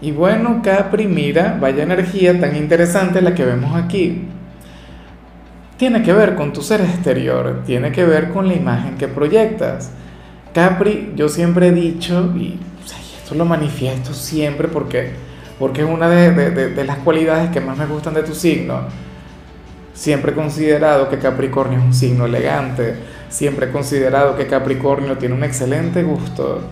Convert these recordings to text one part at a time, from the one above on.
Y bueno, Capri, mira, vaya energía tan interesante la que vemos aquí. Tiene que ver con tu ser exterior, tiene que ver con la imagen que proyectas. Capri, yo siempre he dicho, y esto lo manifiesto siempre porque, porque es una de, de las cualidades que más me gustan de tu signo. Siempre he considerado que Capricornio es un signo elegante, siempre he considerado que Capricornio tiene un excelente gusto.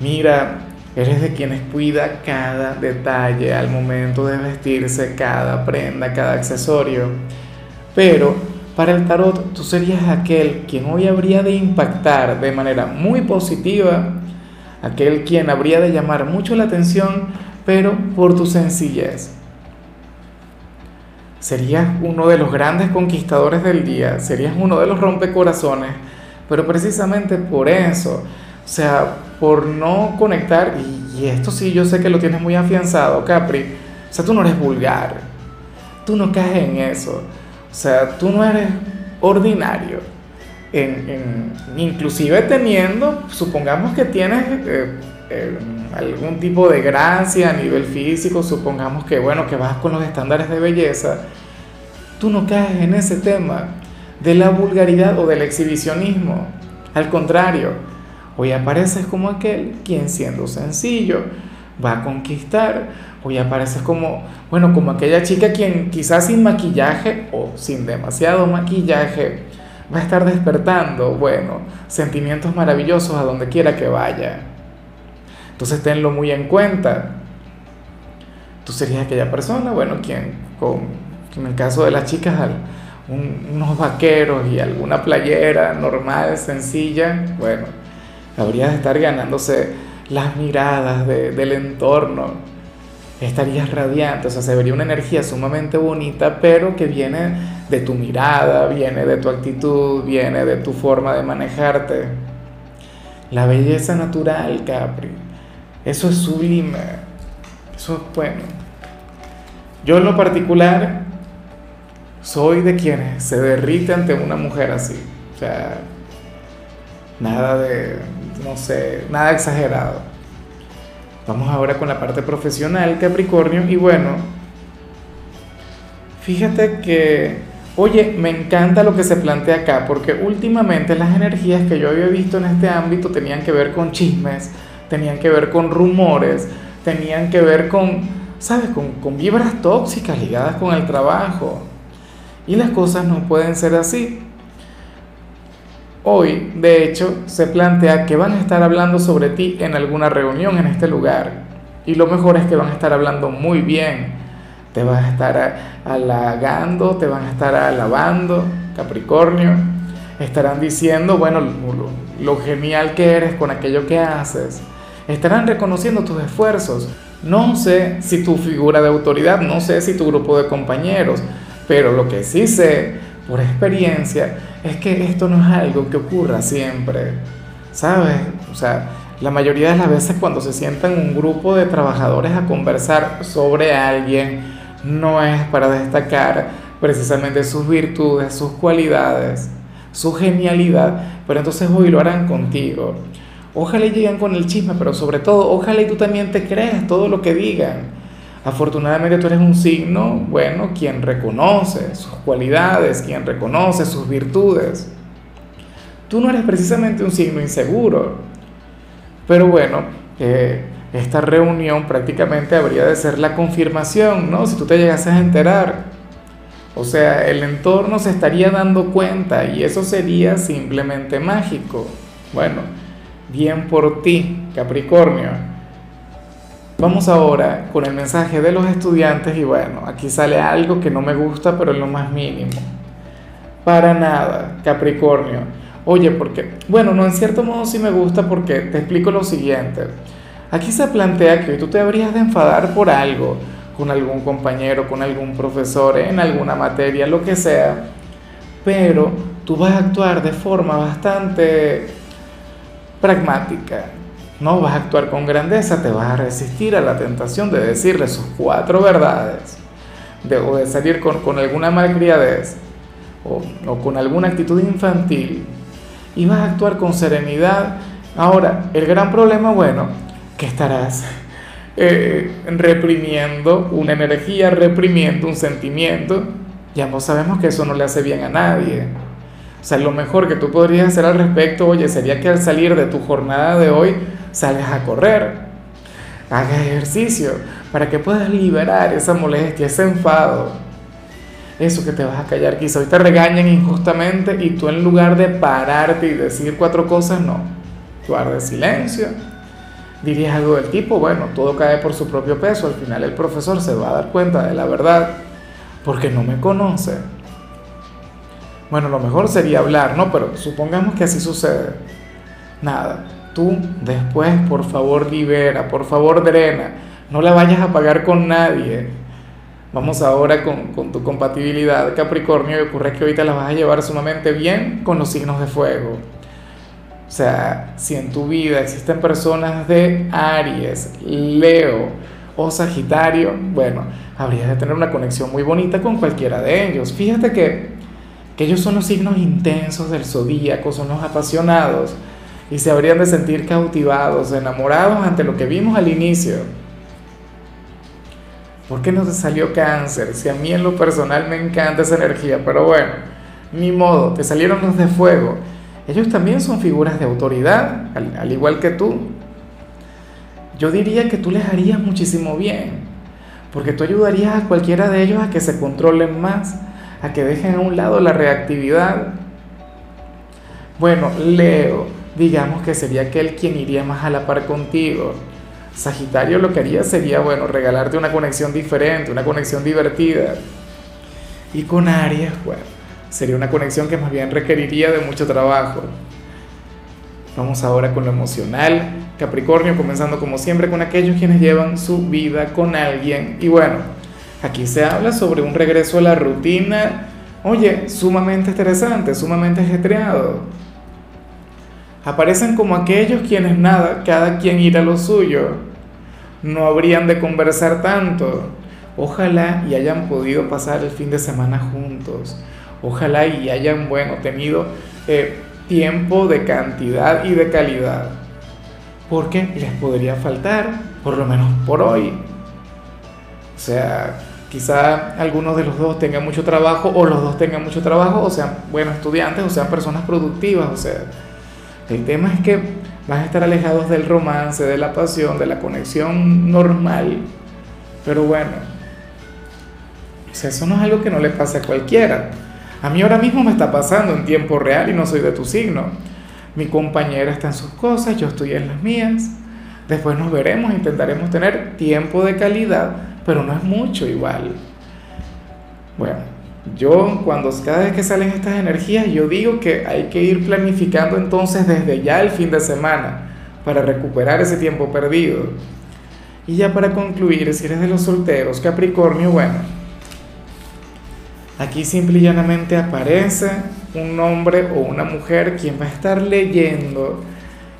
Mira, Eres de quienes cuida cada detalle al momento de vestirse, cada prenda, cada accesorio. Pero para el tarot tú serías aquel quien hoy habría de impactar de manera muy positiva, aquel quien habría de llamar mucho la atención, pero por tu sencillez. Serías uno de los grandes conquistadores del día, serías uno de los rompecorazones, pero precisamente por eso o sea, por no conectar, y, esto sí yo sé que lo tienes muy afianzado, Capri, o sea, tú no eres vulgar, tú no caes en eso, o sea, tú no eres ordinario, en, inclusive teniendo, supongamos que tienes eh, eh, algún tipo de gracia a nivel físico, supongamos que, bueno, que vas con los estándares de belleza, tú no caes en ese tema de la vulgaridad o del exhibicionismo, al contrario, Hoy apareces como aquel quien siendo sencillo va a conquistar. Hoy apareces como, bueno, como aquella chica quien quizás sin maquillaje o sin demasiado maquillaje va a estar despertando, bueno, sentimientos maravillosos a donde quiera que vaya. Entonces tenlo muy en cuenta. Tú serías aquella persona, bueno, quien con, en el caso de las chicas, unos vaqueros y alguna playera normal, sencilla, bueno, habrías de estar ganándose las miradas del entorno, estarías radiante, o sea, se vería una energía sumamente bonita, pero que viene de tu mirada, viene de tu actitud, viene de tu forma de manejarte. La belleza natural, Capri, eso es sublime, eso es bueno. Yo en lo particular soy de quienes se derrite ante una mujer así, o sea, nada de, no sé, nada exagerado. Vamos ahora con la parte profesional, Capricornio, y bueno, fíjate que, oye, me encanta lo que se plantea acá, porque últimamente las energías que yo había visto en este ámbito tenían que ver con chismes, tenían que ver con rumores, tenían que ver con, ¿sabes?, con, con vibras tóxicas ligadas con el trabajo. Y las cosas no pueden ser así. Hoy, de hecho, se plantea que van a estar hablando sobre ti en alguna reunión en este lugar. Y lo mejor es que van a estar hablando muy bien. Te van a estar halagando, te van a estar alabando, Capricornio. Estarán diciendo, bueno, lo, genial que eres con aquello que haces. Estarán reconociendo tus esfuerzos. No sé si tu figura de autoridad, no sé si tu grupo de compañeros, pero lo que sí sé por experiencia es que esto no es algo que ocurra siempre, ¿sabes? O sea, la mayoría de las veces cuando se sientan un grupo de trabajadores a conversar sobre alguien, no es para destacar precisamente sus virtudes, sus cualidades, su genialidad, pero entonces hoy lo harán contigo. Ojalá lleguen con el chisme, pero sobre todo, ojalá tú también te creas todo lo que digan. Afortunadamente tú eres un signo, bueno, quien reconoce sus cualidades, quien reconoce sus virtudes. Tú no eres precisamente un signo inseguro. Pero bueno, eh, esta reunión prácticamente habría de ser la confirmación, ¿no? Si tú te llegases a enterar. O sea, el entorno se estaría dando cuenta y eso sería simplemente mágico. Bueno, bien por ti, Capricornio. Vamos ahora con el mensaje de los estudiantes y bueno, aquí sale algo que no me gusta, pero en lo más mínimo. Para nada, Capricornio. Oye, porque, bueno, no, en cierto modo sí me gusta porque te explico lo siguiente. Aquí se plantea que tú te habrías de enfadar por algo, con algún compañero, con algún profesor, en alguna materia, lo que sea, pero tú vas a actuar de forma bastante pragmática, no vas a actuar con grandeza, te vas a resistir a la tentación de decirle sus cuatro verdades, de, o de salir con, con alguna malcriadez o, o con alguna actitud infantil, y vas a actuar con serenidad. Ahora, el gran problema, bueno, que estarás eh, reprimiendo una energía, reprimiendo un sentimiento. Ya no sabemos que eso no le hace bien a nadie. O sea, lo mejor que tú podrías hacer al respecto, oye, sería que al salir de tu jornada de hoy, salgas a correr, hagas ejercicio, para que puedas liberar esa molestia, ese enfado, eso que te vas a callar. Quizá hoy te regañan injustamente y tú en lugar de pararte y decir cuatro cosas, no, guardes silencio dirías algo del tipo, bueno, todo cae por su propio peso, al final el profesor se va a dar cuenta de la verdad porque no me conoce. Bueno, lo mejor sería hablar, ¿no? Pero supongamos que así sucede. Nada, tú después, por favor, libera, por favor, drena, no la vayas a pagar con nadie. Vamos ahora con, con tu compatibilidad, Capricornio, y ocurre que ahorita la vas a llevar sumamente bien con los signos de fuego. O sea, si en tu vida existen personas de Aries, Leo o Sagitario, bueno, habrías de tener una conexión muy bonita con cualquiera de ellos. Fíjate que, que ellos son los signos intensos del zodíaco, son los apasionados y se habrían de sentir cautivados, enamorados ante lo que vimos al inicio. ¿Por qué no te salió cáncer? Si a mí en lo personal me encanta esa energía, pero bueno, ni modo, te salieron los de fuego ellos también son figuras de autoridad, al, igual que tú. Yo diría que tú les harías muchísimo bien, porque tú ayudarías a cualquiera de ellos a que se controlen más, a que dejen a un lado la reactividad. Bueno, Leo, digamos que sería aquel quien iría más a la par contigo. Sagitario lo que haría sería, bueno, regalarte una conexión diferente, una conexión divertida. Y con Aries, bueno, sería una conexión que más bien requeriría de mucho trabajo. Vamos ahora con lo emocional. Capricornio, comenzando como siempre con aquellos quienes llevan su vida con alguien. Y bueno, aquí se habla sobre un regreso a la rutina, oye, sumamente interesante, sumamente ajetreado. Aparecen como aquellos quienes nada, cada quien irá a lo suyo. No habrían de conversar tanto. Ojalá y hayan podido pasar el fin de semana juntos Ojalá y hayan, bueno, tenido eh, tiempo de cantidad y de calidad. Porque les podría faltar, por lo menos por hoy. O sea, quizá algunos de los dos tengan mucho trabajo o los dos tengan mucho trabajo o sean buenos estudiantes o sean personas productivas. O sea, el tema es que van a estar alejados del romance, de la pasión, de la conexión normal. Pero bueno, eso no es algo que no le pase a cualquiera. A mí ahora mismo me está pasando en tiempo real y no soy de tu signo. Mi compañera está en sus cosas, yo estoy en las mías. Después nos veremos, intentaremos tener tiempo de calidad, pero no es mucho igual. Bueno, yo cuando cada vez que salen estas energías, yo digo que hay que ir planificando entonces desde ya el fin de semana para recuperar ese tiempo perdido. Y ya para concluir, si eres de los solteros, Capricornio, bueno, Aquí simple y llanamente aparece un hombre o una mujer quien va a estar leyendo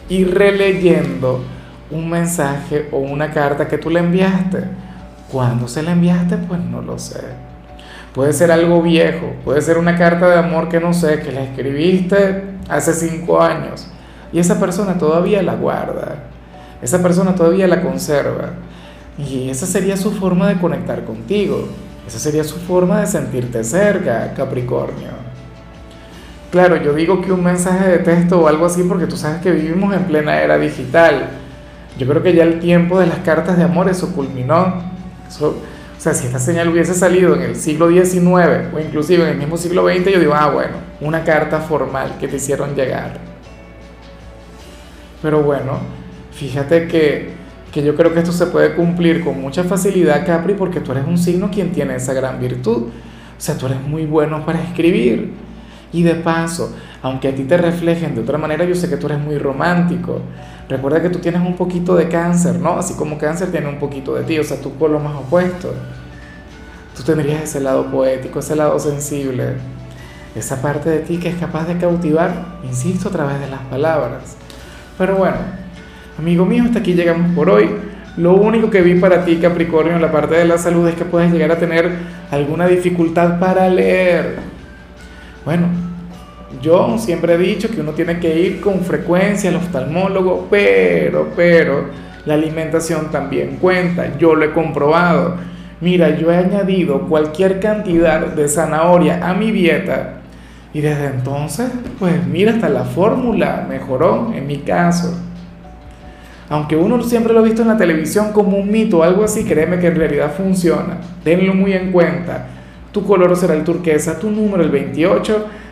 y releyendo un mensaje o una carta que tú le enviaste. ¿Cuándo se la enviaste? Pues no lo sé. Puede ser algo viejo, puede ser una carta de amor que no sé, que la escribiste hace cinco años y esa persona todavía la guarda, esa persona todavía la conserva y esa sería su forma de conectar contigo. Esa sería su forma de sentirte cerca, Capricornio. Claro, yo digo que un mensaje de texto o algo así porque tú sabes que vivimos en plena era digital. Yo creo que ya el tiempo de las cartas de amor eso culminó. o si esta señal hubiese salido en el siglo XIX o inclusive en el mismo siglo XX, yo digo, ah, bueno, una carta formal que te hicieron llegar. Pero bueno, fíjate que que yo creo que esto se puede cumplir con mucha facilidad, Capri, porque tú eres un signo quien tiene esa gran virtud. O sea, tú eres muy bueno para escribir. Y de paso, aunque a ti te reflejen de otra manera, yo sé que tú eres muy romántico. Recuerda que tú tienes un poquito de cáncer, ¿no? Así como cáncer tiene un poquito de ti, o sea, tú por lo más opuesto. Tú tendrías ese lado poético, ese lado sensible, esa parte de ti que es capaz de cautivar, insisto, a través de las palabras. Pero bueno, amigo mío, hasta aquí llegamos por hoy. Lo único que vi para ti, Capricornio, en la parte de la salud es que puedes llegar a tener alguna dificultad para leer. Bueno, yo siempre he dicho que uno tiene que ir con frecuencia al oftalmólogo, pero, pero, la alimentación también cuenta. Yo lo he comprobado. Mira, yo he añadido cualquier cantidad de zanahoria a mi dieta y desde entonces, pues mira, hasta la fórmula mejoró en mi caso. Aunque uno siempre lo ha visto en la televisión como un mito o algo así, créeme que en realidad funciona. Tenlo muy en cuenta. Tu color será el turquesa, tu número el 28.